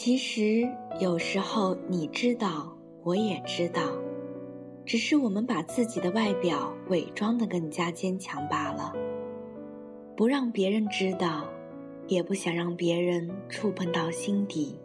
其实有时候你知道，我也知道，只是我们把自己的外表伪装的更加坚强罢了，不让别人知道，也不想让别人触碰到心底。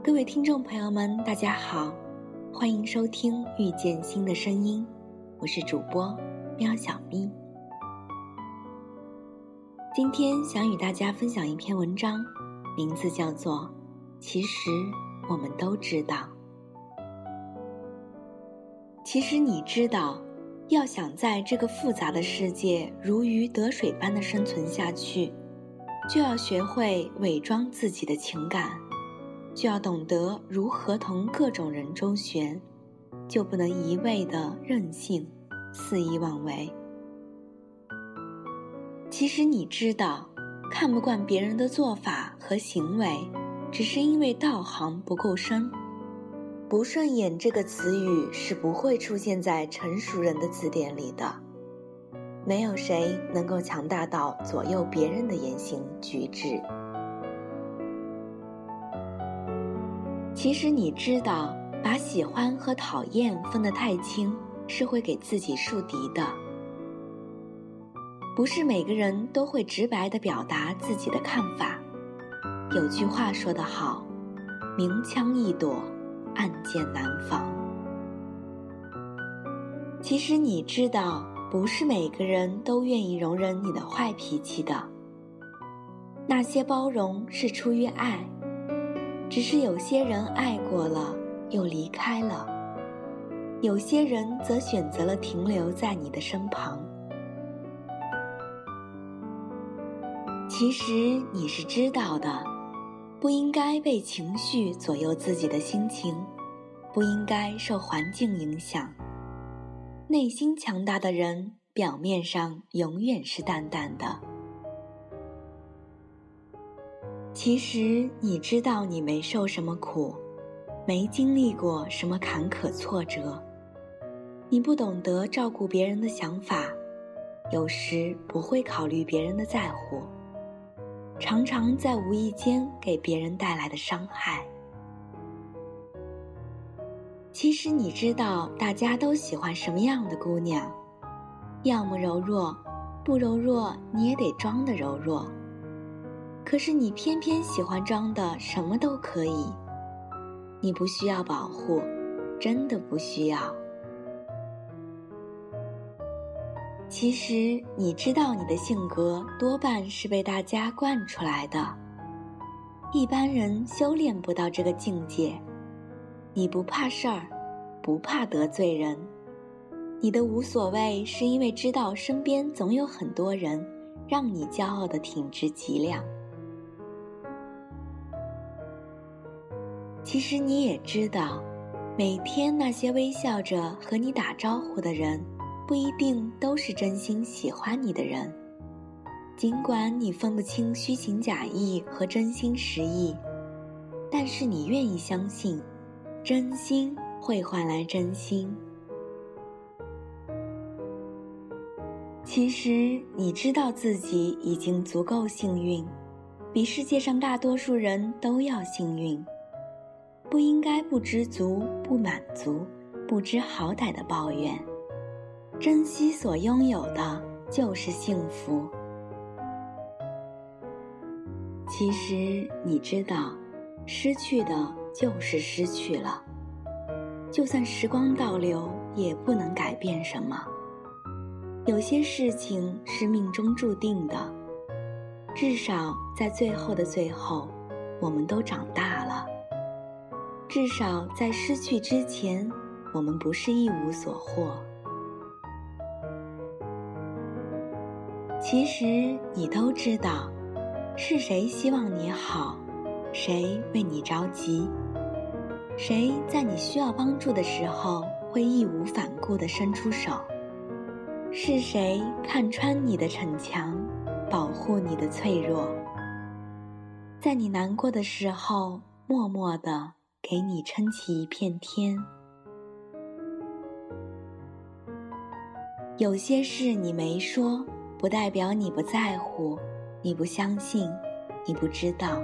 各位听众朋友们，大家好，欢迎收听《遇见新的声音》，我是主播喵小咪。今天想与大家分享一篇文章，名字叫做《其实我们都知道》。其实你知道，要想在这个复杂的世界如鱼得水般的生存下去，就要学会伪装自己的情感。就要懂得如何同各种人周旋，就不能一味的任性、肆意妄为。其实你知道，看不惯别人的做法和行为，只是因为道行不够深。不顺眼这个词语是不会出现在成熟人的字典里的。没有谁能够强大到左右别人的言行举止。其实你知道，把喜欢和讨厌分得太清，是会给自己树敌的。不是每个人都会直白的表达自己的看法。有句话说得好：“明枪易躲，暗箭难防。”其实你知道，不是每个人都愿意容忍你的坏脾气的。那些包容是出于爱。只是有些人爱过了又离开了，有些人则选择了停留在你的身旁。其实你是知道的，不应该被情绪左右自己的心情，不应该受环境影响。内心强大的人，表面上永远是淡淡的。其实你知道，你没受什么苦，没经历过什么坎坷挫折，你不懂得照顾别人的想法，有时不会考虑别人的在乎，常常在无意间给别人带来的伤害。其实你知道，大家都喜欢什么样的姑娘？要么柔弱，不柔弱你也得装的柔弱。可是你偏偏喜欢装的什么都可以，你不需要保护，真的不需要。其实你知道，你的性格多半是被大家惯出来的，一般人修炼不到这个境界。你不怕事儿，不怕得罪人，你的无所谓是因为知道身边总有很多人让你骄傲的挺直脊梁。其实你也知道，每天那些微笑着和你打招呼的人，不一定都是真心喜欢你的人。尽管你分不清虚情假意和真心实意，但是你愿意相信，真心会换来真心。其实你知道自己已经足够幸运，比世界上大多数人都要幸运。不应该不知足、不满足、不知好歹的抱怨，珍惜所拥有的就是幸福。其实你知道，失去的就是失去了，就算时光倒流，也不能改变什么。有些事情是命中注定的，至少在最后的最后，我们都长大了。至少在失去之前，我们不是一无所获。其实你都知道，是谁希望你好，谁为你着急，谁在你需要帮助的时候会义无反顾地伸出手，是谁看穿你的逞强，保护你的脆弱，在你难过的时候默默的。给你撑起一片天。有些事你没说，不代表你不在乎；你不相信，你不知道。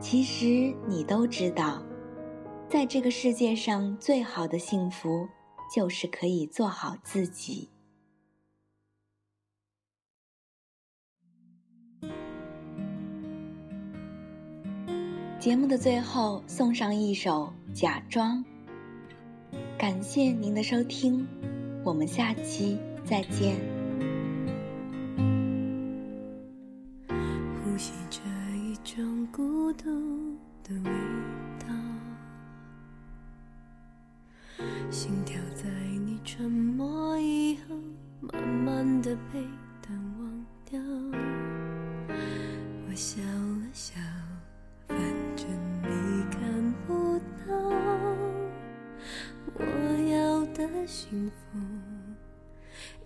其实你都知道，在这个世界上最好的幸福，就是可以做好自己。节目的最后，送上一首《假装》。感谢您的收听，我们下期再见。的味道，心跳在你沉默以后，慢慢的被淡忘掉。我笑了笑。反正你看不到，我要的幸福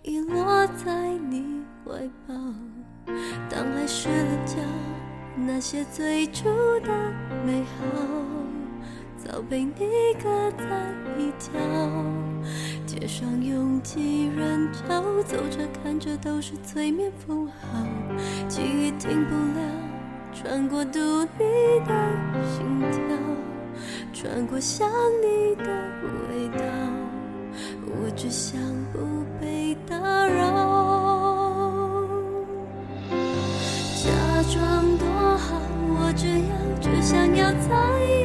已落在你怀抱，当爱失了焦，那些最初的美好，早被你搁在一角。街上拥挤人潮，走着看着都是催眠符号，记忆停不了，穿过独你的心跳，穿过想你的味道。我只想不被打扰，只要只想要再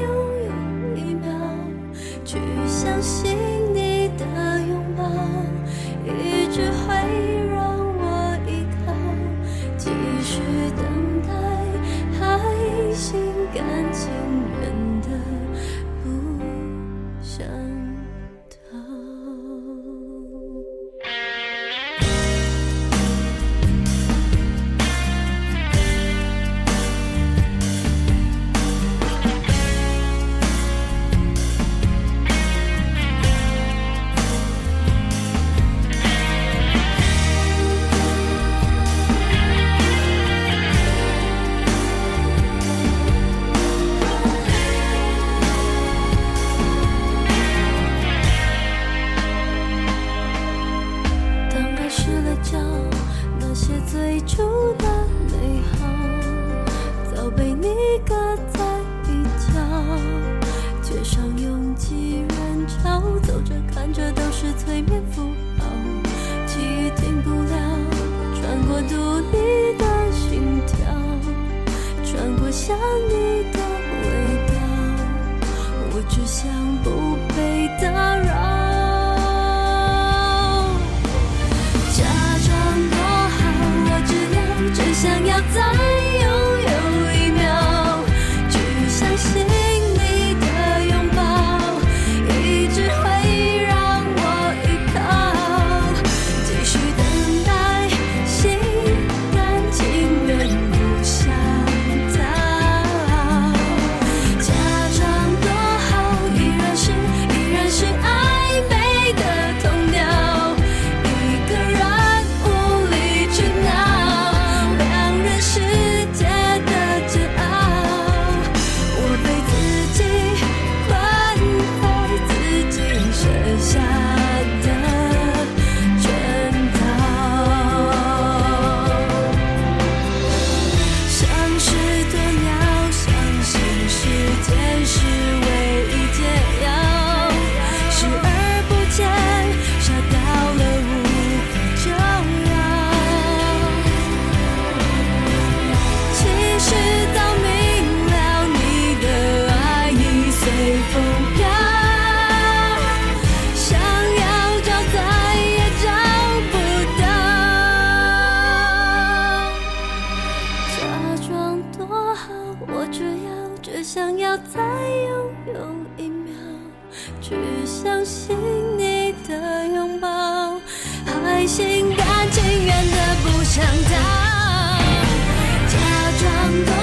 一个在一角，街上拥挤人潮，走着看着都是催眠符号，记忆停不了，穿过独立的心跳，穿过想你的味道，我只想不被。相信你的拥抱，还心甘情愿的不想逃，假装。